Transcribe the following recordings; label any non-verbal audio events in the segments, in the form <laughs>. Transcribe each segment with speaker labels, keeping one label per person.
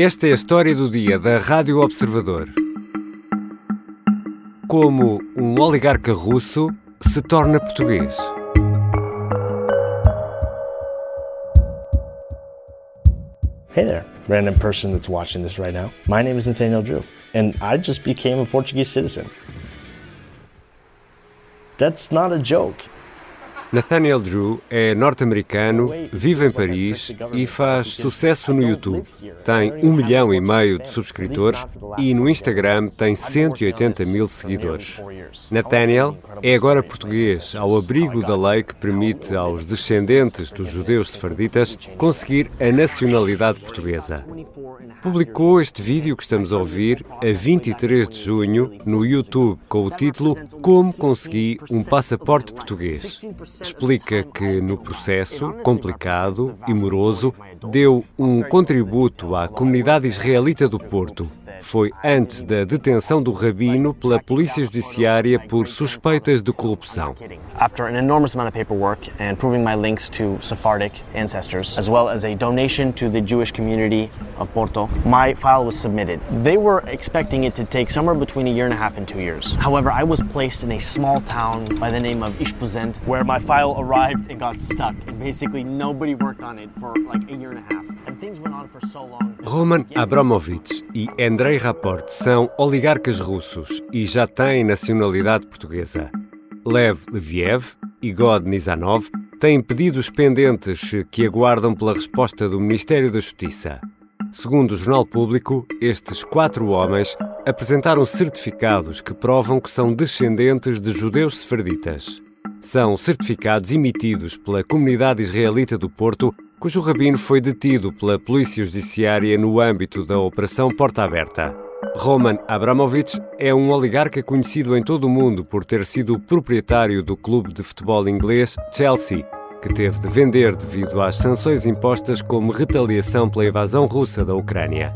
Speaker 1: Esta é a história do dia da Rádio Observador. Como um oligarca russo se torna português.
Speaker 2: Hey there, random person that's watching this right now. My name is Nathaniel Drew, and I just became a Portuguese citizen. That's not a joke.
Speaker 1: Nathaniel Drew é norte-americano, vive em Paris e faz sucesso no YouTube. Tem um milhão e meio de subscritores e no Instagram tem 180 mil seguidores. Nathaniel é agora português, ao abrigo da lei que permite aos descendentes dos judeus sefarditas conseguir a nacionalidade portuguesa. Publicou este vídeo que estamos a ouvir a 23 de junho no YouTube com o título Como consegui um passaporte português. Explica que no processo complicado e moroso deu um contributo à comunidade israelita do Porto. Foi antes da detenção do rabino pela polícia judiciária por suspeitas de corrupção.
Speaker 2: After an enormous amount of paperwork and proving my links to Sephardic ancestors, as well as a donation to the Jewish community of Porto, my file was submitted. They were expecting it to take somewhere between a year and a half and two years. However, I was placed in a small town by the name of Ishpuzent, where my file arrived and got stuck, and basically nobody worked on it for like a year and a half.
Speaker 1: Roman Abramovich e Andrei Rapport são oligarcas russos e já têm nacionalidade portuguesa. Lev Leviev e God Nizanov têm pedidos pendentes que aguardam pela resposta do Ministério da Justiça. Segundo o Jornal Público, estes quatro homens apresentaram certificados que provam que são descendentes de judeus sefarditas. São certificados emitidos pela comunidade israelita do Porto, cujo rabino foi detido pela Polícia Judiciária no âmbito da Operação Porta Aberta. Roman Abramovich é um oligarca conhecido em todo o mundo por ter sido proprietário do clube de futebol inglês Chelsea, que teve de vender devido às sanções impostas como retaliação pela invasão russa da Ucrânia.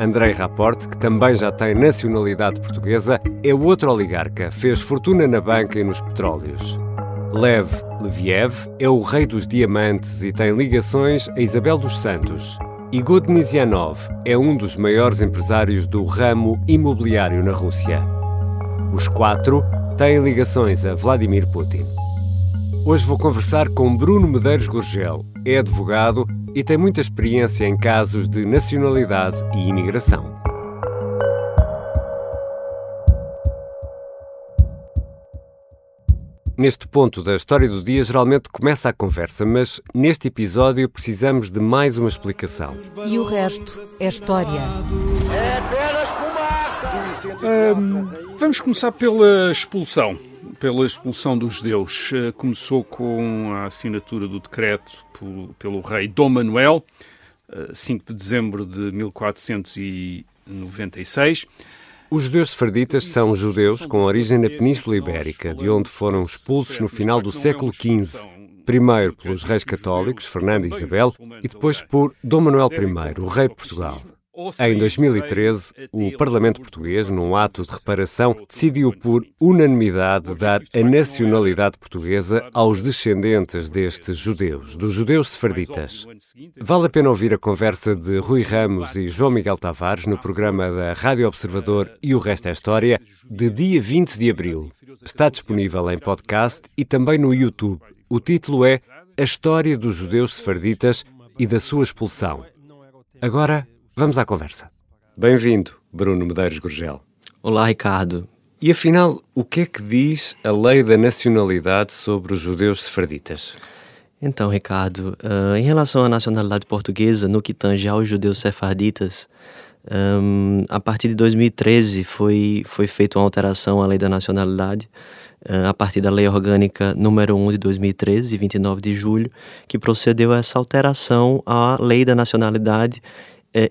Speaker 1: Andrei Rapport, que também já tem nacionalidade portuguesa, é outro oligarca, fez fortuna na banca e nos petróleos. Lev Leviev é o rei dos diamantes e tem ligações a Isabel dos Santos. Igor Nizianov é um dos maiores empresários do ramo imobiliário na Rússia. Os quatro têm ligações a Vladimir Putin. Hoje vou conversar com Bruno Medeiros Gurgel. É advogado e tem muita experiência em casos de nacionalidade e imigração. Neste ponto da história do dia, geralmente começa a conversa, mas neste episódio precisamos de mais uma explicação.
Speaker 3: E o resto é história.
Speaker 4: Um, vamos começar pela expulsão. Pela expulsão dos judeus. Uh, começou com a assinatura do decreto pelo rei Dom Manuel, uh, 5 de dezembro de 1496.
Speaker 1: Os judeus sefarditas são judeus com origem na Península Ibérica, de onde foram expulsos no final do século XV. Primeiro pelos reis católicos, Fernando e Isabel, e depois por Dom Manuel I, o rei de Portugal. Em 2013, o Parlamento Português, num ato de reparação, decidiu por unanimidade dar a nacionalidade portuguesa aos descendentes destes judeus, dos judeus sefarditas. Vale a pena ouvir a conversa de Rui Ramos e João Miguel Tavares no programa da Rádio Observador e o Resto é História, de dia 20 de abril. Está disponível em podcast e também no YouTube. O título é A História dos Judeus Sefarditas e da Sua Expulsão. Agora, Vamos à conversa. Bem-vindo, Bruno Medeiros Gurgel.
Speaker 5: Olá, Ricardo.
Speaker 1: E afinal, o que é que diz a lei da nacionalidade sobre os judeus sefarditas?
Speaker 5: Então, Ricardo, uh, em relação à nacionalidade portuguesa, no que tange aos judeus sefarditas, um, a partir de 2013 foi, foi feita uma alteração à lei da nacionalidade, uh, a partir da lei orgânica número 1 de 2013, 29 de julho, que procedeu a essa alteração à lei da nacionalidade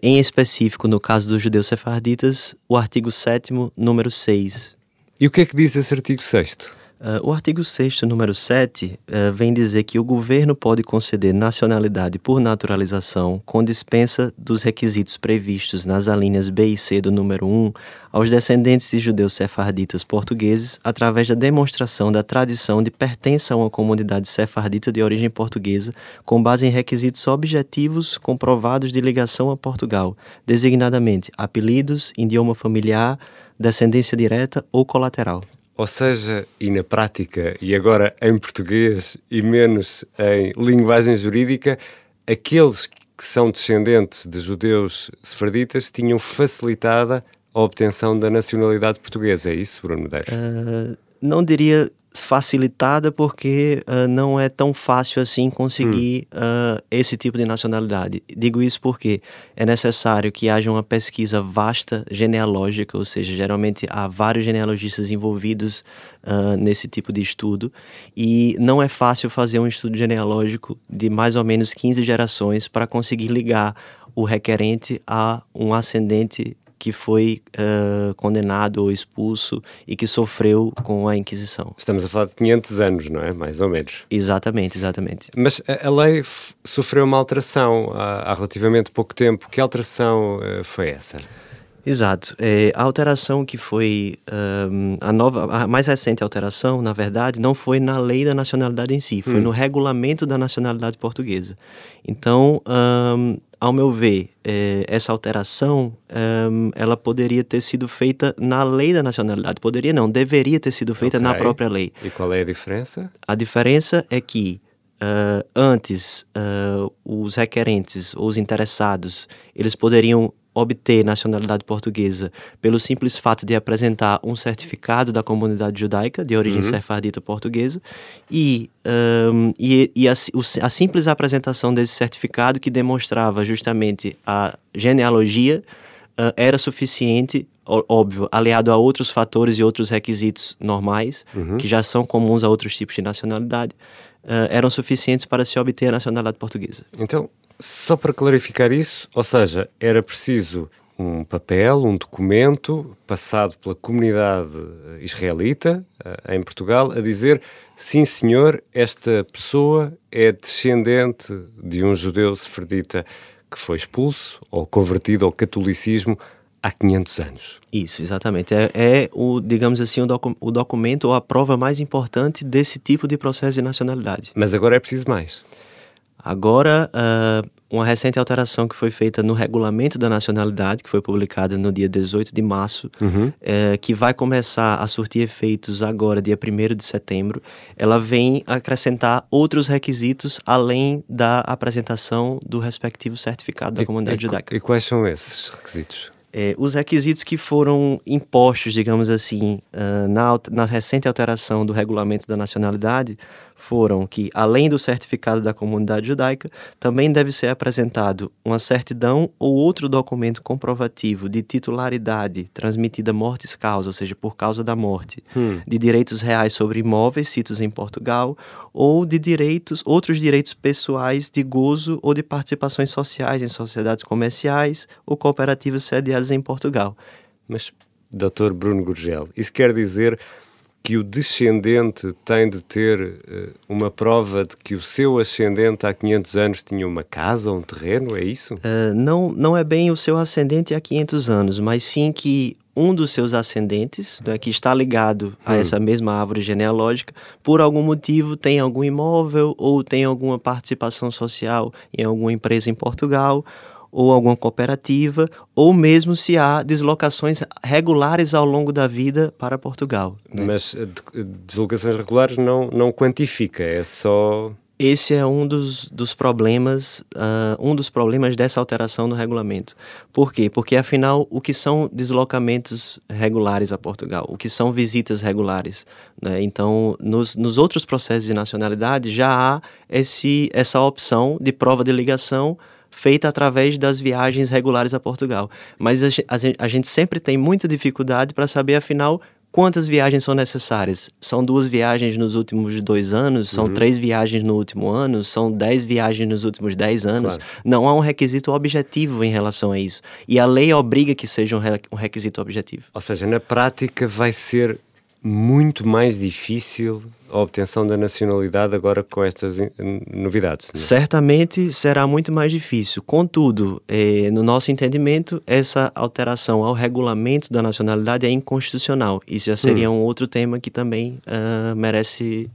Speaker 5: em específico, no caso dos judeus sefarditas, o artigo 7 número 6.
Speaker 1: E o que é que diz esse artigo 6
Speaker 5: Uh, o artigo 6 número 7, uh, vem dizer que o governo pode conceder nacionalidade por naturalização com dispensa dos requisitos previstos nas alíneas B e C do número 1 aos descendentes de judeus sefarditas portugueses através da demonstração da tradição de pertença a uma comunidade sefardita de origem portuguesa com base em requisitos objetivos comprovados de ligação a Portugal, designadamente apelidos, idioma familiar, descendência direta ou colateral.
Speaker 1: Ou seja, e na prática, e agora em português e menos em linguagem jurídica, aqueles que são descendentes de judeus sefarditas tinham facilitada a obtenção da nacionalidade portuguesa. É isso, Bruno Medeiros? Uh,
Speaker 5: não diria facilitada porque uh, não é tão fácil assim conseguir hum. uh, esse tipo de nacionalidade. Digo isso porque é necessário que haja uma pesquisa vasta genealógica, ou seja, geralmente há vários genealogistas envolvidos uh, nesse tipo de estudo e não é fácil fazer um estudo genealógico de mais ou menos 15 gerações para conseguir ligar o requerente a um ascendente que foi uh, condenado ou expulso e que sofreu com a Inquisição.
Speaker 1: Estamos a falar de 500 anos, não é? Mais ou menos.
Speaker 5: Exatamente, exatamente.
Speaker 1: Mas a, a lei sofreu uma alteração há, há, relativamente pouco tempo. Que alteração uh, foi essa?
Speaker 5: Exato. É, a alteração que foi um, a nova, a mais recente alteração, na verdade, não foi na lei da nacionalidade em si, foi hum. no regulamento da nacionalidade portuguesa. Então, um, ao meu ver, é, essa alteração, um, ela poderia ter sido feita na lei da nacionalidade. Poderia não, deveria ter sido feita okay. na própria lei.
Speaker 1: E qual é a diferença?
Speaker 5: A diferença é que uh, antes uh, os requerentes os interessados, eles poderiam obter nacionalidade portuguesa pelo simples fato de apresentar um certificado da comunidade judaica de origem uhum. sefardita portuguesa e, um, e, e a, a, simples apresentação desse certificado que demonstrava justamente a genealogia uh, era suficiente óbvio, aliado a outros fatores e outros requisitos normais, uhum. que já são comuns a outros tipos de nacionalidade, uh, eram suficientes para se obter a nacionalidade portuguesa.
Speaker 1: Então, só para clarificar isso, ou seja, era preciso um papel, um documento passado pela comunidade eh, israelita eh, em Portugal a dizer sim senhor, esta pessoa é descendente de um judeu sefardita que foi expulso ou convertido ao catolicismo há 500 anos.
Speaker 5: Isso, exatamente. É, é o, digamos assim, o, docu o documento ou a prova mais importante desse tipo de processo de nacionalidade.
Speaker 1: Mas agora é preciso mais.
Speaker 5: Agora, uh, uma recente alteração que foi feita no regulamento da nacionalidade, que foi publicada no dia 18 de março, uhum. uh, que vai começar a surtir efeitos agora, dia 1 de setembro, ela vem acrescentar outros requisitos além da apresentação do respectivo certificado da e, comunidade
Speaker 1: e,
Speaker 5: judaica.
Speaker 1: E quais são esses requisitos?
Speaker 5: É, os requisitos que foram impostos, digamos assim, uh, na, na recente alteração do regulamento da nacionalidade foram que, além do certificado da comunidade judaica, também deve ser apresentado uma certidão ou outro documento comprovativo de titularidade transmitida mortis causa, ou seja, por causa da morte, hum. de direitos reais sobre imóveis sítios em Portugal ou de direitos, outros direitos pessoais de gozo ou de participações sociais em sociedades comerciais ou cooperativas sediadas em Portugal.
Speaker 1: Mas, Dr. Bruno Gurgel, isso quer dizer que o descendente tem de ter uh, uma prova de que o seu ascendente há 500 anos tinha uma casa ou um terreno, é isso?
Speaker 5: Uh, não, não é bem o seu ascendente há 500 anos, mas sim que um dos seus ascendentes, né, que está ligado a hum. essa mesma árvore genealógica, por algum motivo tem algum imóvel ou tem alguma participação social em alguma empresa em Portugal ou alguma cooperativa, ou mesmo se há deslocações regulares ao longo da vida para Portugal.
Speaker 1: Né? Mas eh, deslocações regulares não, não quantifica, é só
Speaker 5: esse é um dos, dos problemas, uh, um dos problemas dessa alteração no regulamento. Por quê? Porque afinal, o que são deslocamentos regulares a Portugal? O que são visitas regulares? Né? Então, nos, nos outros processos de nacionalidade já há esse, essa opção de prova de ligação feita através das viagens regulares a Portugal. Mas a, a, a gente sempre tem muita dificuldade para saber, afinal, quantas viagens são necessárias? São duas viagens nos últimos dois anos? São uhum. três viagens no último ano? São dez viagens nos últimos dez anos? Claro. Não há um requisito objetivo em relação a isso. E a lei obriga que seja um, requisito objetivo.
Speaker 1: Ou seja, na prática vai ser muito mais difícil a obtenção da nacionalidade agora com estas novidades.
Speaker 5: Não? É? Certamente será muito mais difícil. Contudo, eh, no nosso entendimento, essa alteração ao regulamento da nacionalidade é inconstitucional. Isso já seria hum. um outro tema que também uh, merece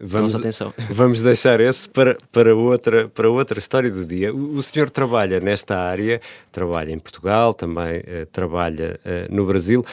Speaker 5: vamos, nossa atenção. <laughs>
Speaker 1: Vamos deixar esse para, para, outra, para outra história do dia. O, o senhor trabalha nesta área, trabalha em Portugal, também uh, trabalha no Brasil.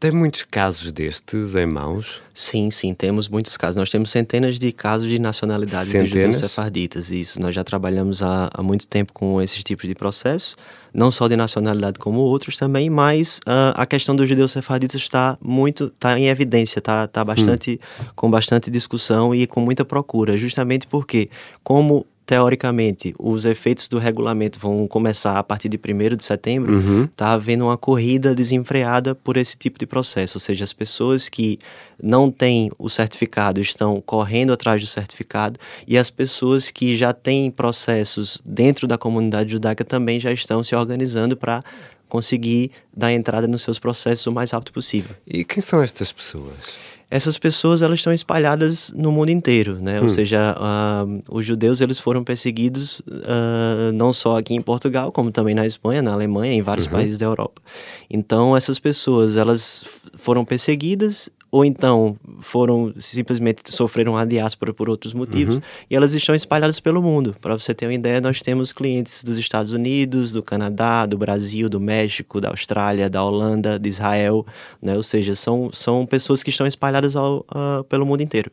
Speaker 1: Tem muitos casos destes em mãos?
Speaker 5: Sim, sim, temos muitos casos. Nós temos centenas de casos de nacionalidade dos judeus sefarditas. Isso, nós já trabalhamos há, há muito tempo com esses tipos de processos, não só de nacionalidade como outros também, mas uh, a questão dos judeus sefarditas está muito, está em evidência, está, está bastante, hum. com bastante discussão e com muita procura, justamente porque, como teoricamente, os efeitos do regulamento vão começar a partir de 1 de setembro, uhum. tá havendo uma corrida desenfreada por esse tipo de processo. Ou seja, as pessoas que não têm o certificado estão correndo atrás do certificado e as pessoas que já têm processos dentro da comunidade judaica também já estão se organizando para conseguir dar entrada nos seus processos o mais rápido possível.
Speaker 1: E quem são estas pessoas?
Speaker 5: Essas pessoas elas estão espalhadas no mundo inteiro, né? Hum. Ou seja, uh, os judeus eles foram perseguidos uh, não só aqui em Portugal, como também na Espanha, na Alemanha, em vários uhum. países da Europa. Então essas pessoas elas foram perseguidas ou então foram simplesmente sofreram a diáspora por outros motivos uhum. e elas estão espalhadas pelo mundo. Para você ter uma ideia, nós temos clientes dos Estados Unidos, do Canadá, do Brasil, do México, da Austrália, da Holanda, de Israel, né? Ou seja, são, são pessoas que estão espalhadas ao, uh, pelo mundo inteiro.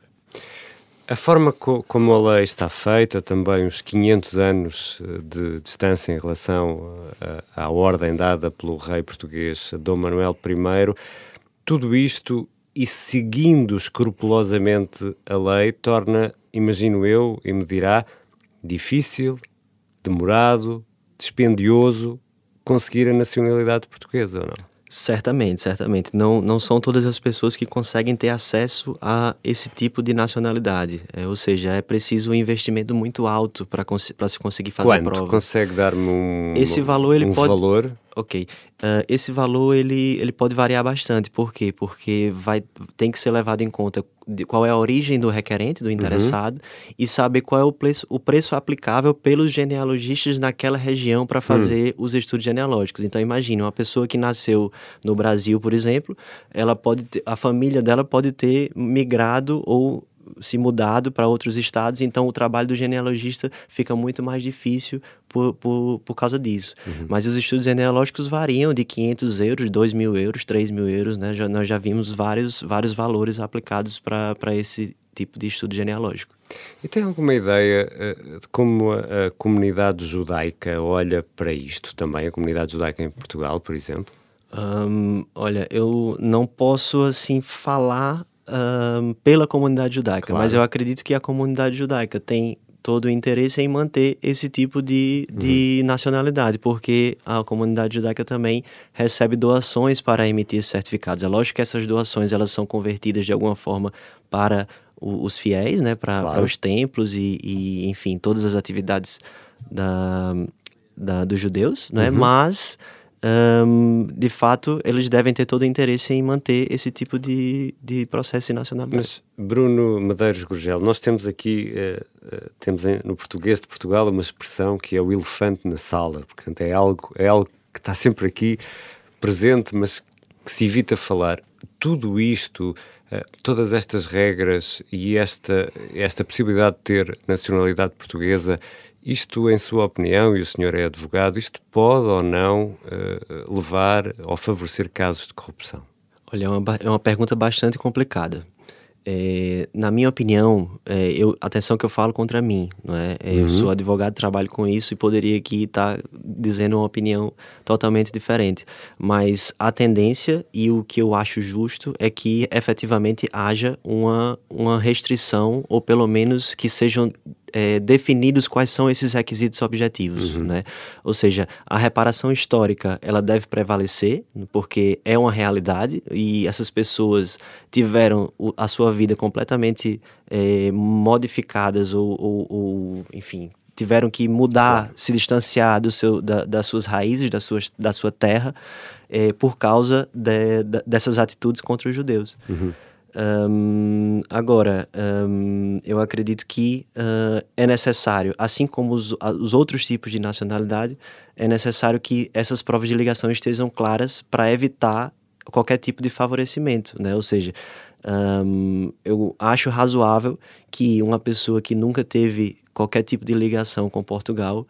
Speaker 1: A forma co como a lei está feita, também os 500 anos eh, de distância em relação eh, à ordem dada pelo rei português Dom Manuel I, tudo isto e seguindo escrupulosamente a lei torna, imagino eu, e me dirá, difícil, demorado, dispendioso conseguir a nacionalidade portuguesa ou não?
Speaker 5: Certamente, certamente. Não, não são todas as pessoas que conseguem ter acesso a esse tipo de nacionalidade. É, ou seja, é preciso um investimento muito alto para se conseguir fazer
Speaker 1: Quanto?
Speaker 5: a prova.
Speaker 1: Consegue dar-me um,
Speaker 5: esse valor, ele
Speaker 1: um
Speaker 5: pode,
Speaker 1: valor?
Speaker 5: Ok. Uh, esse valor ele, ele pode variar bastante. Por quê? Porque vai, tem que ser levado em conta qual é a origem do requerente, do interessado, uhum. e saber qual é o preço, o preço aplicável pelos genealogistas naquela região para fazer uhum. os estudos genealógicos. Então imagine, uma pessoa que nasceu no Brasil, por exemplo, ela pode ter, a família dela pode ter migrado ou se mudado para outros estados, então o trabalho do genealogista fica muito mais difícil por, por, por causa disso. Uhum. Mas os estudos genealógicos variam de 500 euros, 2 mil euros, 3 mil euros, né? Já, nós já vimos vários, vários valores aplicados para esse tipo de estudo genealógico.
Speaker 1: E tem alguma ideia uh, de como a, a, comunidade judaica olha para isto também, a comunidade judaica em Portugal, por exemplo?
Speaker 5: Um, olha, eu não posso assim falar pela comunidade judaica, claro. mas eu acredito que a comunidade judaica tem todo o interesse em manter esse tipo de, de uhum. nacionalidade, porque a comunidade judaica também recebe doações para emitir certificados. É lógico que essas doações elas são convertidas de alguma forma para o, os fiéis, né, para claro. os templos e, e, enfim, todas as atividades da, da dos judeus, né, uhum. mas um, de fato, eles devem ter todo o interesse em manter esse tipo de, de processo de.
Speaker 1: Mas, Bruno Medeiros Gurgel, nós temos aqui, uh, uh, temos no português de Portugal uma expressão que é o elefante na sala, portanto é algo, é algo que está sempre aqui presente, mas que se evita falar. Tudo isto, todas estas regras e esta, esta possibilidade de ter nacionalidade portuguesa isto, em sua opinião, e o senhor é advogado, isto pode ou não uh, levar ou favorecer casos de corrupção?
Speaker 5: Olha, é uma, é uma pergunta bastante complicada. É, na minha opinião, é, eu, atenção que eu falo contra mim, não é? é uhum. Eu sou advogado, trabalho com isso e poderia aqui estar tá dizendo uma opinião totalmente diferente. Mas a tendência e o que eu acho justo é que efetivamente haja uma, uma restrição, ou pelo menos que sejam é, definidos quais são esses requisitos objetivos, uhum. né? Ou seja, a reparação histórica ela deve prevalecer porque é uma realidade e essas pessoas tiveram a sua vida completamente é, modificadas ou, ou, ou, enfim, tiveram que mudar, se distanciar do seu, da, das suas raízes, da sua, da sua terra, é, por causa de, de, dessas atitudes contra os judeus. Uhum. Um, agora, um, eu acredito que uh, é necessário, assim como os, os, outros tipos de nacionalidade, é necessário que essas provas de ligação estejam claras para evitar qualquer tipo de favorecimento, né? Ou seja, um, eu acho razoável que uma pessoa que nunca teve qualquer tipo de ligação com Portugal,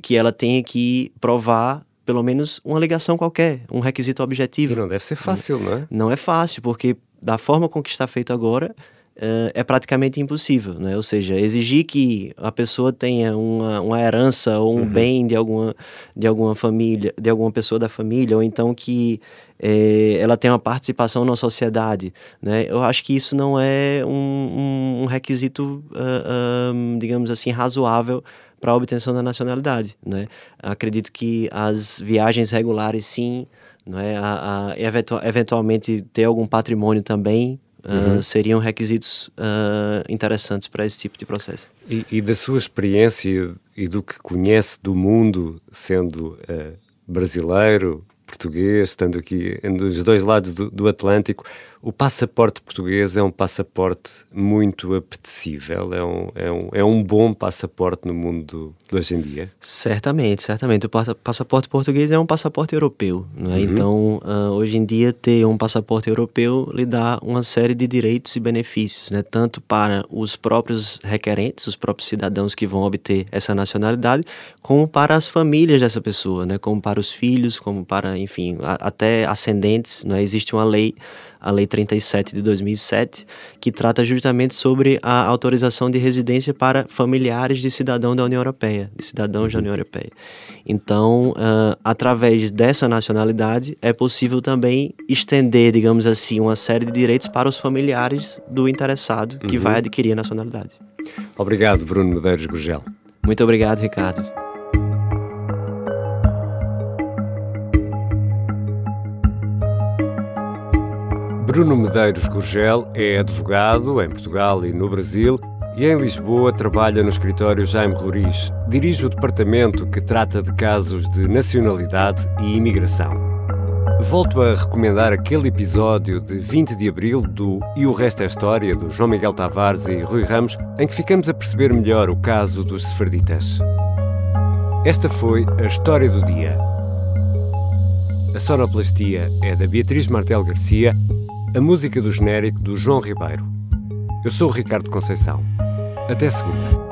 Speaker 5: que ela tenha que provar pelo menos uma ligação qualquer, um requisito objetivo.
Speaker 1: E não deve ser fácil, não é?
Speaker 5: Não é fácil, porque da forma com que está feito agora, uh, é praticamente impossível, né? Ou seja, exigir que a pessoa tenha uma, uma herança ou um uhum. bem de alguma, de alguma família, de alguma pessoa da família, ou então que eh, ela tenha uma participação na sociedade, né? Eu acho que isso não é um, um, um requisito, uh, uh, digamos assim, razoável para a obtenção da nacionalidade, né? Acredito que as viagens regulares, sim, não é? A, a eventu eventualmente ter algum patrimônio também uhum. uh, seriam requisitos uh, interessantes para esse tipo de processo.
Speaker 1: E, e, da sua experiência e do que conhece do mundo, sendo uh, brasileiro, português, estando aqui dos dois lados do, do, Atlântico, o passaporte português é um passaporte muito apetecível, é um, é um, é um bom passaporte no mundo de hoje em dia?
Speaker 5: Certamente, certamente. O passaporte português é um passaporte europeu, né? Uhum. então uh, hoje em dia ter um passaporte europeu lhe dá uma série de direitos e benefícios, né? tanto para os próprios requerentes, os próprios cidadãos que vão obter essa nacionalidade, como para as famílias dessa pessoa, né? como para os filhos, como para, enfim, a, até ascendentes. Né? Existe uma lei a Lei 37 de 2007, que trata justamente sobre a autorização de residência para familiares de cidadão da União Europeia, de cidadãos da União Europeia. Então, uh, através dessa nacionalidade, é possível também estender, digamos assim, uma série de direitos para os familiares do interessado que uhum. vai adquirir a nacionalidade.
Speaker 1: Obrigado, Bruno Medeiros Gurgel.
Speaker 5: Muito obrigado, Ricardo.
Speaker 1: Bruno Medeiros Gurgel é advogado em Portugal e no Brasil e em Lisboa trabalha no escritório Jaime Roriz. Dirige o departamento que trata de casos de nacionalidade e imigração. Volto a recomendar aquele episódio de 20 de abril do E o Resto é História, do João Miguel Tavares e Rui Ramos, em que ficamos a perceber melhor o caso dos sefarditas. Esta foi a história do dia. A sonoplastia é da Beatriz Martel Garcia a música do genérico do João Ribeiro. Eu sou o Ricardo Conceição. Até segunda.